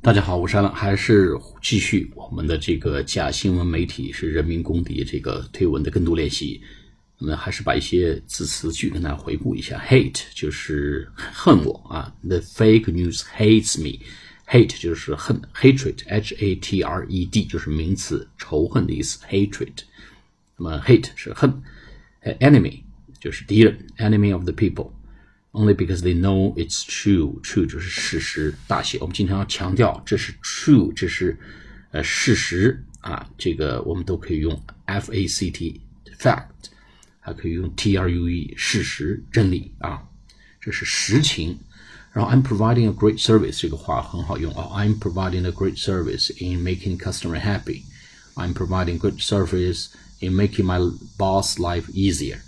大家好，我是阿冷，还是继续我们的这个假新闻媒体是人民公敌这个推文的跟读练习。我们还是把一些字词句跟大家回顾一下。Hate 就是恨我啊，The fake news hates me。Hate 就是恨，hatred，h a t r e d 就是名词，仇恨的意思，hatred。那么 hate 是恨，enemy 就是敌人，enemy of the people。Only because they know it's true. True 就是事实大写。我们经常要强调这是 true，这是呃事实啊。这个我们都可以用 f a c t fact，还可以用 t r u e 事实真理啊。这是实情。然后 I'm providing a great service 这个话很好用啊。I'm providing a great service in making customer happy. I'm providing good service in making my boss life easier.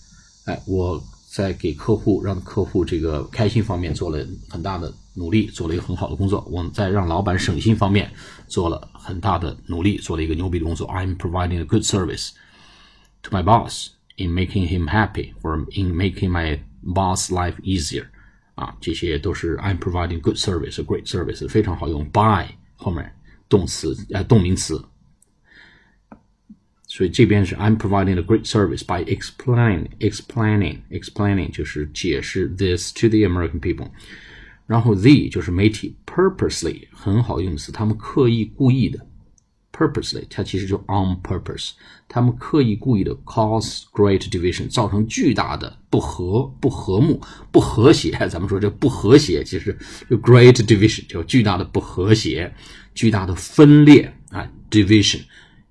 哎，我。 在给客户让客户这个开心方面做了很大的努力，做了一个很好的工作。我们在让老板省心方面做了很大的努力，做了一个牛逼的工作。I'm providing a good service to my boss in making him happy, or in making my boss life easier。啊，这些都是 I'm providing good service, a great service，非常好用。By 后面动词呃动名词。所以这边是 I'm providing a great service by explaining, explaining, explaining 就是解释 this to the American people。然后 the 就是媒体 purposely 很好用词，他们刻意故意的 purposely 它其实就 on purpose，他们刻意故意的 cause great division 造成巨大的不和不和睦不和谐。咱们说这不和谐，其实就 great division 就巨大的不和谐，巨大的分裂啊 division。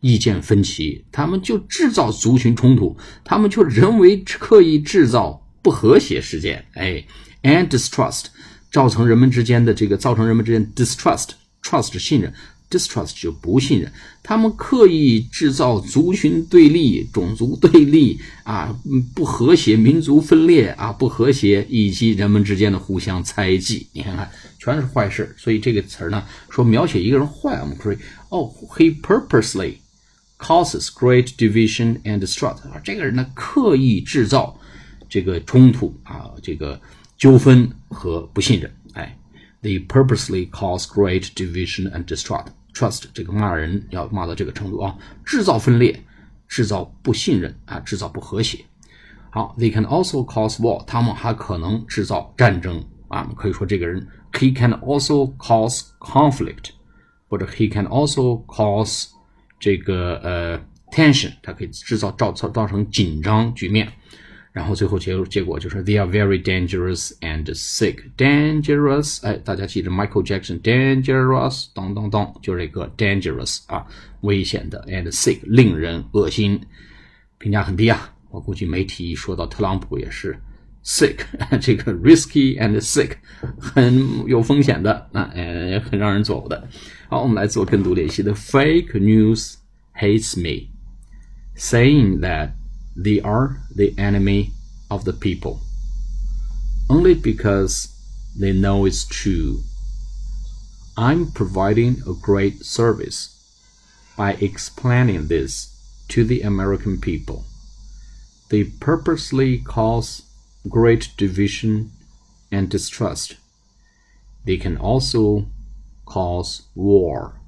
意见分歧，他们就制造族群冲突，他们就人为刻意制造不和谐事件，哎，and distrust，造成人们之间的这个，造成人们之间 distrust，trust 信任，distrust 就不信任，他们刻意制造族群对立、种族对立啊，不和谐、民族分裂啊，不和谐以及人们之间的互相猜忌，你看看，全是坏事。所以这个词儿呢，说描写一个人坏，我们可以哦，he purposely。Causes great division and distrust 啊，这个人呢刻意制造这个冲突啊，这个纠纷和不信任。哎，they purposely cause great division and distrust。trust 这个骂人要骂到这个程度啊，制造分裂，制造不信任啊，制造不和谐。好，they can also cause war，他们还可能制造战争啊。可以说这个人，he can also cause conflict，或者 he can also cause 这个呃 tension，它可以制造造造造成紧张局面，然后最后结结果就是 they are very dangerous and sick。dangerous，哎，大家记着 Michael Jackson dangerous，当当当，就是这个 dangerous 啊，危险的 and sick，令人恶心，评价很低啊。我估计媒体一说到特朗普也是 sick，这个 risky and sick，很有风险的啊，呃，很让人作呕的。好，我们来做跟读练习的 fake news hates me, saying that they are the enemy of the people only because they know it's true. I'm providing a great service by explaining this to the American people. They purposely cause great division and distrust. They can also cause war.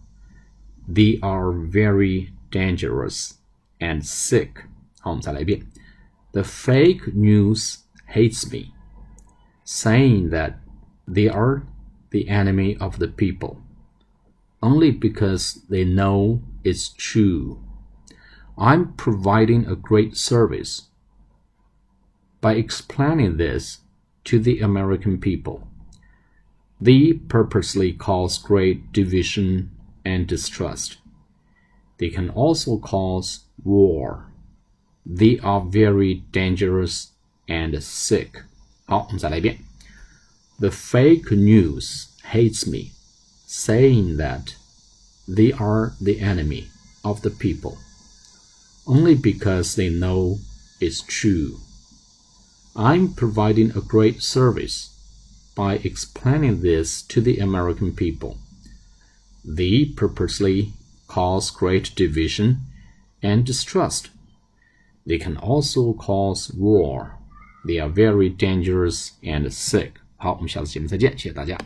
They are very dangerous and sick. 好，我们再来一遍。The fake news hates me, saying that they are the enemy of the people, only because they know it's true. I'm providing a great service by explaining this to the American people. They purposely cause great division and distrust. They can also cause war. They are very dangerous and sick. 好，我们再来一遍。The fake news hates me, saying that they are the enemy of the people, only because they know it's true. I'm providing a great service by explaining this to the American people. They purposely cause great division and distrust. They can also cause war. They are very dangerous and sick. 好，我们下次节目再见，谢谢大家。